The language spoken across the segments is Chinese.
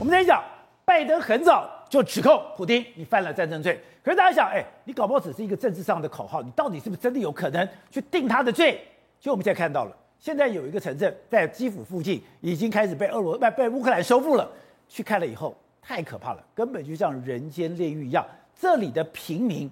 我们在讲，拜登很早就指控普丁你犯了战争罪。可是大家想，哎，你搞不好只是一个政治上的口号，你到底是不是真的有可能去定他的罪？就我们现在看到了，现在有一个城镇在基辅附近已经开始被俄罗被被乌克兰收复了。去看了以后，太可怕了，根本就像人间炼狱一样。这里的平民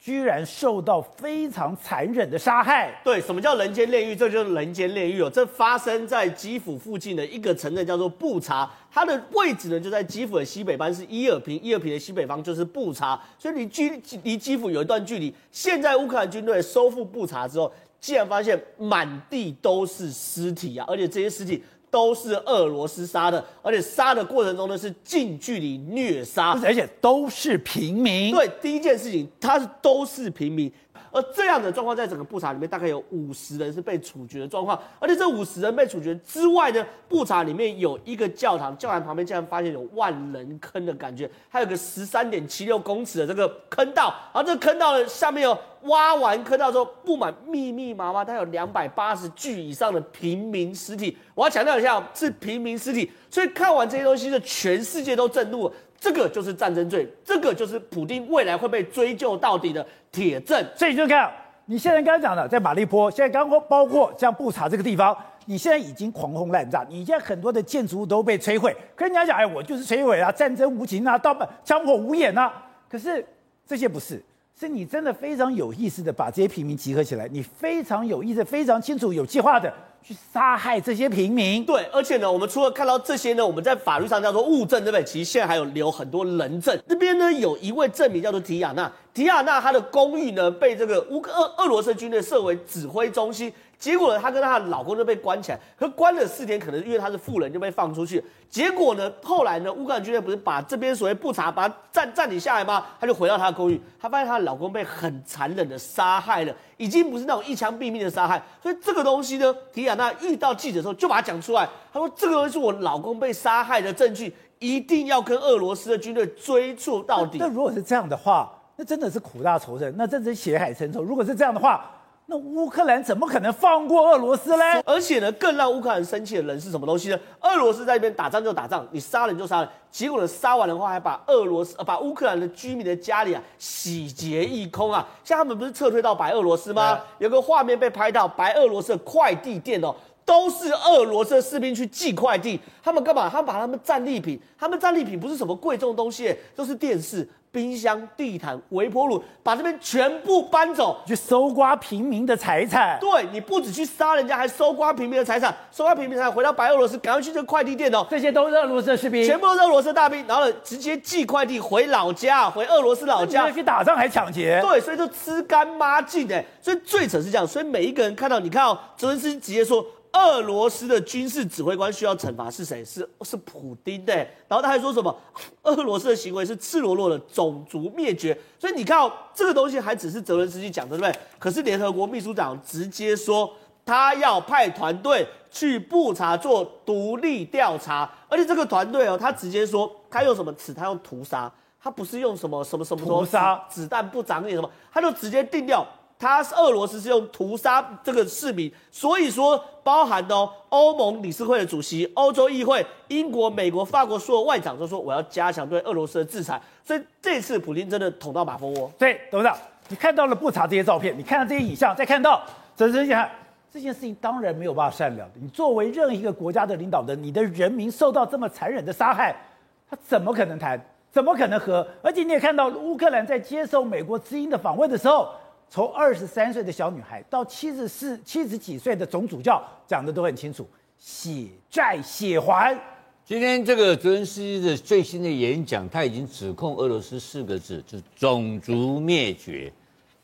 居然受到非常残忍的杀害。对，什么叫人间炼狱？这就是人间炼狱哦。这发生在基辅附近的一个城镇，叫做布查。它的位置呢，就在基辅的西北方，是伊尔平。伊尔平的西北方就是布查，所以离距离基辅有一段距离。现在乌克兰军队收复布查之后，竟然发现满地都是尸体啊，而且这些尸体。都是俄罗斯杀的，而且杀的过程中呢是近距离虐杀，而且都是平民。对，第一件事情，他是都是平民。而这样的状况，在整个布查里面，大概有五十人是被处决的状况。而且这五十人被处决之外呢，布查里面有一个教堂，教堂旁边竟然发现有万人坑的感觉，还有个十三点七六公尺的这个坑道。而这个坑道的下面有挖完坑道之后，布满密密麻麻，它有两百八十具以上的平民尸体。我要强调一下，是平民尸体。所以看完这些东西，就全世界都震怒了。这个就是战争罪，这个就是普丁未来会被追究到底的铁证。所以你就看，你现在刚刚讲的，在马利坡，现在刚刚包括像布查这个地方，你现在已经狂轰滥炸，你现在很多的建筑物都被摧毁。可是人家讲，哎，我就是摧毁啊，战争无情啊，刀枪火无眼啊。可是这些不是，是你真的非常有意识的把这些平民集合起来，你非常有意识、非常清楚、有计划的。去杀害这些平民，对，而且呢，我们除了看到这些呢，我们在法律上叫做物证，对不对？其实现在还有留很多人证。这边呢，有一位证明叫做提亚娜，迪亚娜她的公寓呢，被这个乌克俄俄罗斯军队设为指挥中心。结果呢，她跟她的老公就被关起来，可关了四天，可能因为她是妇人就被放出去。结果呢，后来呢，乌克兰军队不是把这边所谓布查把它占占领下来吗？她就回到她的公寓，她发现她的老公被很残忍的杀害了，已经不是那种一枪毙命的杀害。所以这个东西呢，迪亚娜遇到记者的时候就把它讲出来，她说这个东西是我老公被杀害的证据，一定要跟俄罗斯的军队追溯到底。那如果是这样的话，那真的是苦大仇深，那真是血海深仇。如果是这样的话。那乌克兰怎么可能放过俄罗斯嘞？而且呢，更让乌克兰生气的人是什么东西呢？俄罗斯在那边打仗就打仗，你杀人就杀人，结果呢，杀完的话还把俄罗斯呃把乌克兰的居民的家里啊洗劫一空啊！像他们不是撤退到白俄罗斯吗？有个画面被拍到，白俄罗斯的快递店哦，都是俄罗斯的士兵去寄快递。他们干嘛？他们把他们战利品，他们战利品不是什么贵重东西，都是电视。冰箱、地毯、微波炉，把这边全部搬走，去搜刮平民的财产。对，你不止去杀人家，还搜刮平民的财产，搜刮平民财产，回到白俄罗斯，赶快去这个快递店哦。这些都是俄罗斯的士兵，全部都是俄罗斯的大兵，然后呢，直接寄快递回老家，回俄罗斯老家。去打仗还抢劫？对，所以就吃干抹净哎。所以最扯是这样，所以每一个人看到，你看哦泽连斯基直接说。俄罗斯的军事指挥官需要惩罚是谁？是是普丁的。然后他还说什么？俄罗斯的行为是赤裸裸的种族灭绝。所以你看哦，这个东西还只是泽伦斯基讲的，对不对？可是联合国秘书长直接说，他要派团队去布查做独立调查，而且这个团队哦，他直接说他用什么词？他用屠杀，他不是用什么什么什么屠杀，子弹不长眼什么，他就直接定调。他是俄罗斯是用屠杀这个市民，所以说包含的，欧盟理事会的主席、欧洲议会、英国、美国、法国所有外长都说我要加强对俄罗斯的制裁，所以这次普京真的捅到马蜂窝。对，董事长，你看到了不查这些照片，你看到这些影像，再看到真真想这件事情当然没有办法善了。你作为任何一个国家的领导人，你的人民受到这么残忍的杀害，他怎么可能谈？怎么可能和？而且你也看到乌克兰在接受美国之音的访问的时候。从二十三岁的小女孩到七十四、七十几岁的总主教，讲的都很清楚，血债血还。今天这个泽连斯基的最新的演讲，他已经指控俄罗斯四个字，就是种族灭绝。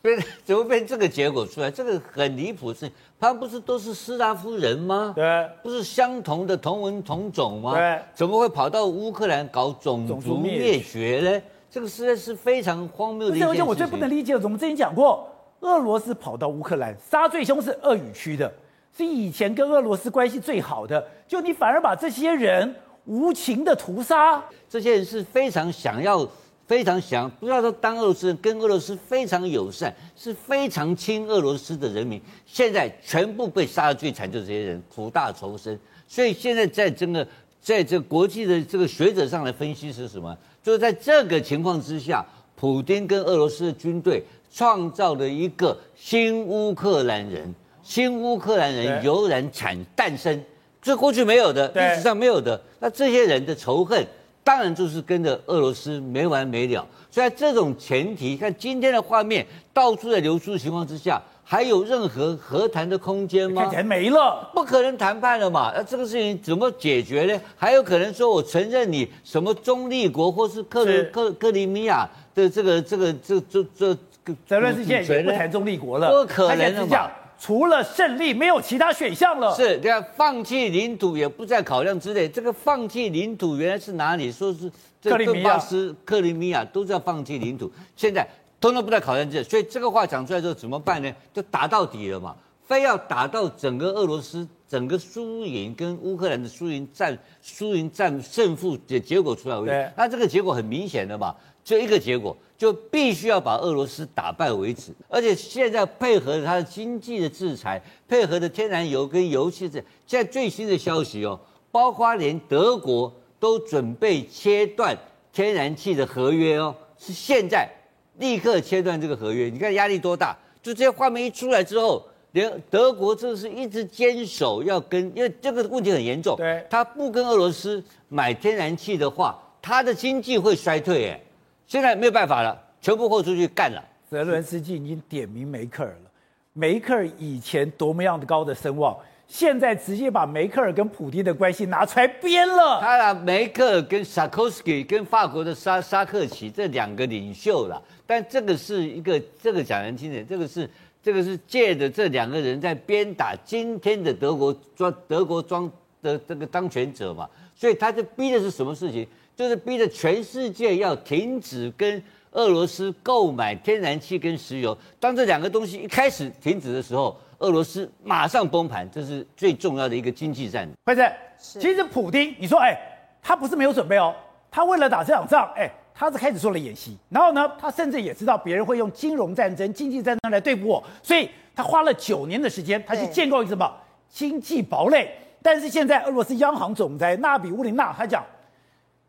变 怎么变这个结果出来？这个很离谱，是他不是都是斯拉夫人吗？对，不是相同的同文同种吗？对，怎么会跑到乌克兰搞种族灭绝呢？这个实在是非常荒谬的一件事情。而且我最不能理解的，我们之前讲过。俄罗斯跑到乌克兰杀最凶是俄语区的，是以前跟俄罗斯关系最好的，就你反而把这些人无情的屠杀，这些人是非常想要、非常想不要说当俄罗斯人，跟俄罗斯非常友善，是非常亲俄罗斯的人民，现在全部被杀的最惨，就是这些人苦大仇深，所以现在在整个在这国际的这个学者上来分析是什么？就是在这个情况之下，普丁跟俄罗斯的军队创造了一个新乌克兰人，新乌克兰人油然产诞生，这过去没有的，历史上没有的。那这些人的仇恨，当然就是跟着俄罗斯没完没了。所以在这种前提，看今天的画面到处在流出的情况之下。还有任何和谈的空间吗？钱没了，不可能谈判了嘛？那这个事情怎么解决呢？还有可能说我承认你什么中立国，或是克里克克里米亚的这个这个这这这个泽连斯基现在也不谈中立国了，不可能了嘛？除了胜利，没有其他选项了。是，你看放弃领土也不在考量之内。这个放弃领土原来是哪里？说是这个顿巴斯、克里米亚都是要放弃领土，现在。通通不在考验这，所以这个话讲出来之后怎么办呢？就打到底了嘛，非要打到整个俄罗斯整个输赢跟乌克兰的输赢战输赢战胜负的结果出来为止。那这个结果很明显的嘛，就一个结果，就必须要把俄罗斯打败为止。而且现在配合着它的经济的制裁，配合的天然油跟油气的，现在最新的消息哦，包括连德国都准备切断天然气的合约哦，是现在。立刻切断这个合约，你看压力多大？就这些画面一出来之后，连德国这是一直坚守要跟，因为这个问题很严重。对，他不跟俄罗斯买天然气的话，他的经济会衰退。哎，现在没有办法了，全部豁出去干了。泽伦斯基已经点名梅克尔了，梅克尔以前多么样的高的声望。现在直接把梅克尔跟普京的关系拿出来编了。他把梅克尔跟萨科斯基跟法国的沙沙克奇这两个领袖了，但这个是一个这个讲难听点，这个是这个是借着这两个人在鞭打今天的德国装德国装的这个当权者嘛，所以他就逼的是什么事情？就是逼着全世界要停止跟俄罗斯购买天然气跟石油。当这两个东西一开始停止的时候。俄罗斯马上崩盘，这是最重要的一个经济战。辉正，其实普丁，你说，哎，他不是没有准备哦，他为了打这场仗，哎，他是开始做了演习，然后呢，他甚至也知道别人会用金融战争、经济战争来对付我，所以他花了九年的时间，他去建构一个什么经济堡垒。但是现在，俄罗斯央行总裁纳比乌林娜他讲，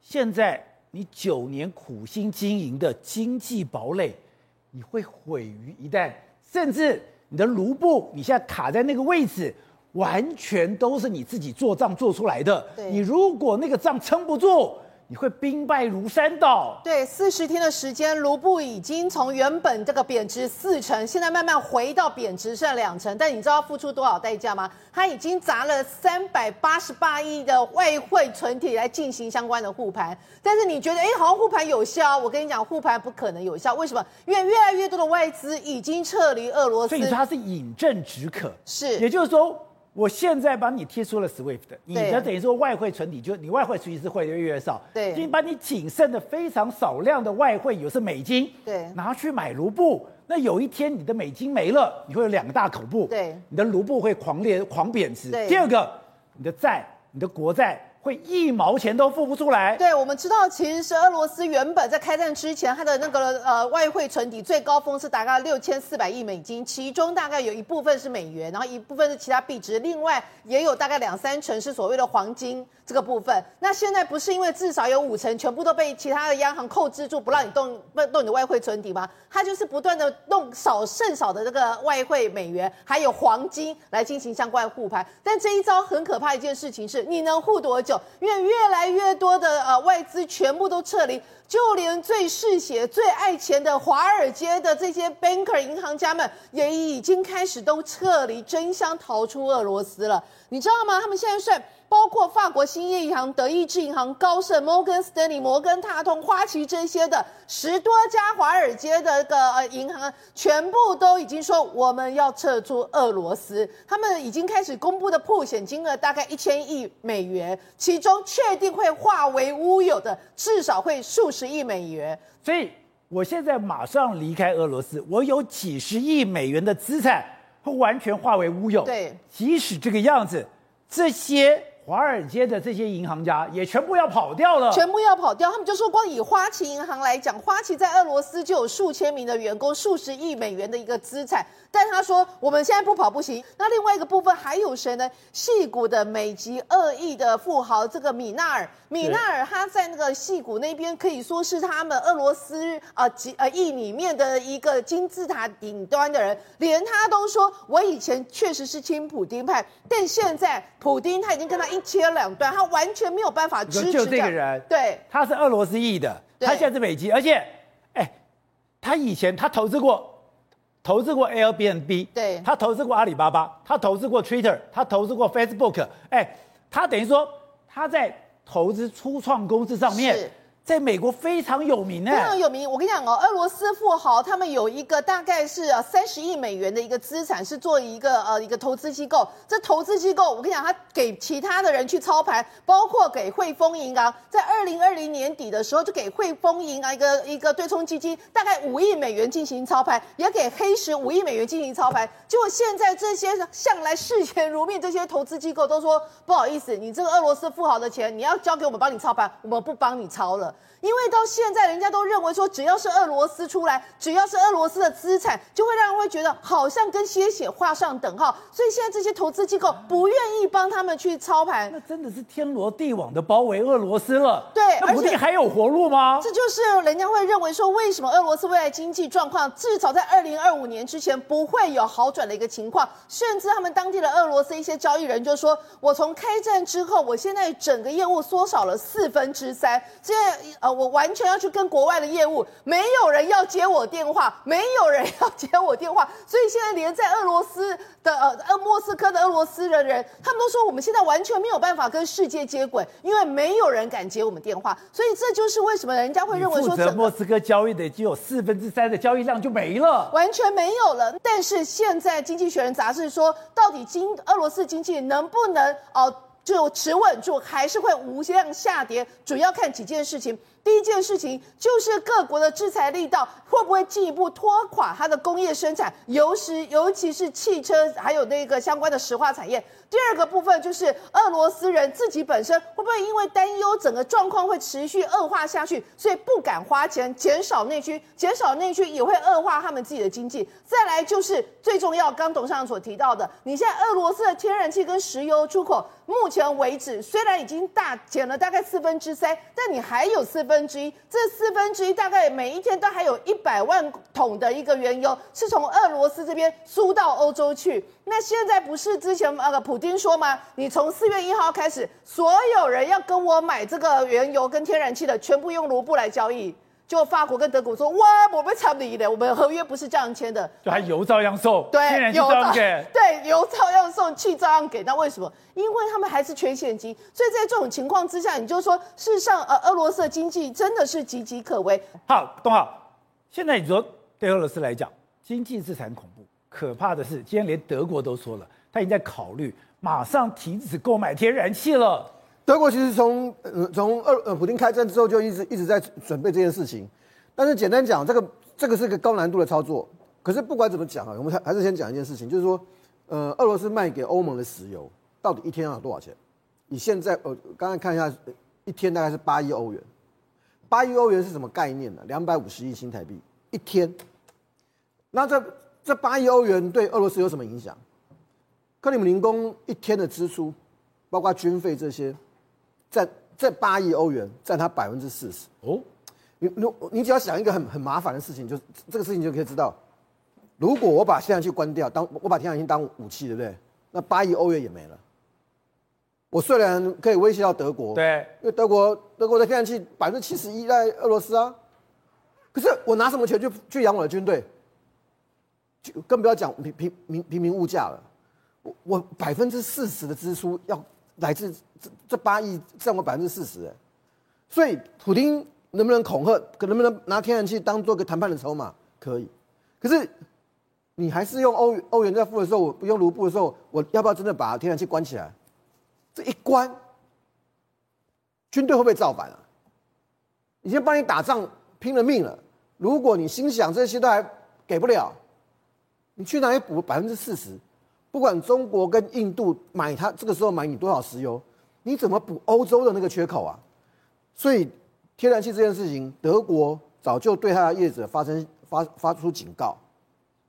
现在你九年苦心经营的经济堡垒，你会毁于一旦，甚至。你的卢布，你现在卡在那个位置，完全都是你自己做账做出来的。你如果那个账撑不住，你会兵败如山倒。对，四十天的时间，卢布已经从原本这个贬值四成，现在慢慢回到贬值剩两成。但你知道付出多少代价吗？他已经砸了三百八十八亿的外汇存体来进行相关的护盘。但是你觉得，哎，好像护盘有效？我跟你讲，护盘不可能有效。为什么？因为越来越多的外资已经撤离俄罗斯。所以你说它是饮鸩止渴。是，也就是说，我现在把你贴出了 SWIFT，你的等于说外汇存底，就你外汇存底是会越来越少。对，已经把你仅剩的非常少量的外汇，有是美金，对，拿去买卢布。那有一天你的美金没了，你会有两个大恐怖，对，你的卢布会狂烈狂贬值。第二个，你的债，你的国债。会一毛钱都付不出来。对，我们知道，其实是俄罗斯原本在开战之前，它的那个呃外汇存底最高峰是大概六千四百亿美金，其中大概有一部分是美元，然后一部分是其他币值，另外也有大概两三成是所谓的黄金这个部分。那现在不是因为至少有五成全部都被其他的央行扣制住，不让你动不动你的外汇存底吗？它就是不断的动少剩少的这个外汇美元还有黄金来进行相关护盘。但这一招很可怕一件事情是，你能护多久？因为越来越多的呃外资全部都撤离，就连最嗜血、最爱钱的华尔街的这些 banker 银行家们，也已经开始都撤离，争相逃出俄罗斯了。你知道吗？他们现在算。包括法国兴业银行、德意志银行、高盛、摩根斯丹利、摩根大通、花旗这些的十多家华尔街的个呃银行，全部都已经说我们要撤出俄罗斯。他们已经开始公布的曝险金额大概一千亿美元，其中确定会化为乌有的至少会数十亿美元。所以，我现在马上离开俄罗斯，我有几十亿美元的资产会完全化为乌有。对，即使这个样子，这些。华尔街的这些银行家也全部要跑掉了，全部要跑掉。他们就说，光以花旗银行来讲，花旗在俄罗斯就有数千名的员工，数十亿美元的一个资产。但他说，我们现在不跑不行。那另外一个部分还有谁呢？戏谷的美籍二亿的富豪这个米纳尔，米纳尔他在那个戏谷那边可以说是他们俄罗斯啊几呃亿里面的一个金字塔顶端的人，连他都说，我以前确实是亲普丁派，但现在普丁他已经跟他。一切两断，他完全没有办法支持。就这个人，对，他是俄罗斯裔的，他现在是美籍，而且，哎，他以前他投资过，投资过 Airbnb，对，他投资过阿里巴巴，他投资过 Twitter，他投资过 Facebook，哎，他等于说他在投资初创公司上面。在美国非常有名呢，非常有名。我跟你讲哦，俄罗斯富豪他们有一个大概是三十亿美元的一个资产，是做一个呃一个投资机构。这投资机构，我跟你讲，他给其他的人去操盘，包括给汇丰银行，在二零二零年底的时候，就给汇丰银行一个一个对冲基金，大概五亿美元进行操盘，也给黑石五亿美元进行操盘。结果现在这些向来视钱如命这些投资机构都说不好意思，你这个俄罗斯富豪的钱，你要交给我们帮你操盘，我们不帮你操了。因为到现在，人家都认为说，只要是俄罗斯出来，只要是俄罗斯的资产，就会让人会觉得好像跟鲜血画上等号。所以现在这些投资机构不愿意帮他们去操盘，那真的是天罗地网的包围俄罗斯了。对，那普丁还有活路吗？这就是人家会认为说，为什么俄罗斯未来经济状况至少在二零二五年之前不会有好转的一个情况。甚至他们当地的俄罗斯一些交易人就说，我从开战之后，我现在整个业务缩少了四分之三。现在呃。我完全要去跟国外的业务，没有人要接我电话，没有人要接我电话，所以现在连在俄罗斯的呃呃莫斯科的俄罗斯的人，他们都说我们现在完全没有办法跟世界接轨，因为没有人敢接我们电话，所以这就是为什么人家会认为说，负责莫斯科交易的只有四分之三的交易量就没了，完全没有了。但是现在《经济学人》杂志说，到底经俄罗斯经济能不能哦、就持稳住，还是会无量下跌，主要看几件事情。第一件事情就是各国的制裁力道会不会进一步拖垮它的工业生产，尤其尤其是汽车，还有那个相关的石化产业。第二个部分就是俄罗斯人自己本身会不会因为担忧整个状况会持续恶化下去，所以不敢花钱减少内需，减少内需也会恶化他们自己的经济。再来就是最重要，刚董事长所提到的，你现在俄罗斯的天然气跟石油出口，目前为止虽然已经大减了大概四分之三，但你还有四分分之一，这四分之一大概每一天都还有一百万桶的一个原油是从俄罗斯这边输到欧洲去。那现在不是之前那个普京说吗？你从四月一号开始，所有人要跟我买这个原油跟天然气的，全部用卢布来交易。就法国跟德国说，哇，我们差不离的，我们合约不是这样签的。就还油照样送，对，油照样给，对，油照样送，气照样给。那为什么？因为他们还是缺现金。所以在这种情况之下，你就说，事实上，呃，俄罗斯的经济真的是岌岌可危。好，东浩，现在你说对俄罗斯来讲，经济制裁恐怖。可怕的是，今天连德国都说了，他已经在考虑马上停止购买天然气了。德国其实从呃从二呃普丁开战之后就一直一直在准备这件事情，但是简单讲，这个这个是个高难度的操作。可是不管怎么讲啊，我们还还是先讲一件事情，就是说，呃，俄罗斯卖给欧盟的石油到底一天要多少钱？你现在呃刚才看一下，一天大概是八亿欧元。八亿欧元是什么概念呢？两百五十亿新台币一天。那这。这八亿欧元对俄罗斯有什么影响？克里姆林宫一天的支出，包括军费这些，占这八亿欧元占它百分之四十。哦，你你你只要想一个很很麻烦的事情，就这个事情就可以知道，如果我把天然气关掉，当我把天然气当武器，对不对？那八亿欧元也没了。我虽然可以威胁到德国，对，因为德国德国的天然气百分之七十依赖俄罗斯啊，可是我拿什么钱去去养我的军队？就更不要讲平平民平民物价了，我我百分之四十的支出要来自这这八亿占我百分之四十，所以普丁能不能恐吓，可能不能拿天然气当做个谈判的筹码？可以，可是你还是用欧欧元在付的时候，我不用卢布的时候，我要不要真的把天然气关起来？这一关，军队会不会造反啊？已经帮你打仗拼了命了，如果你心想这些都还给不了。你去哪里补百分之四十？不管中国跟印度买它，这个时候买你多少石油，你怎么补欧洲的那个缺口啊？所以天然气这件事情，德国早就对他的业者发生发发出警告，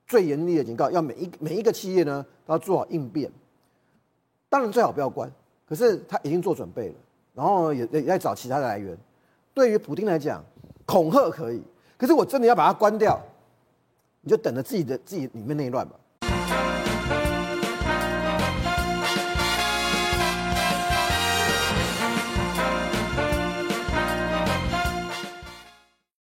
最严厉的警告，要每一每一个企业呢都要做好应变。当然最好不要关，可是他已经做准备了，然后也也在找其他的来源。对于普丁来讲，恐吓可以，可是我真的要把它关掉，你就等着自己的自己里面内乱吧。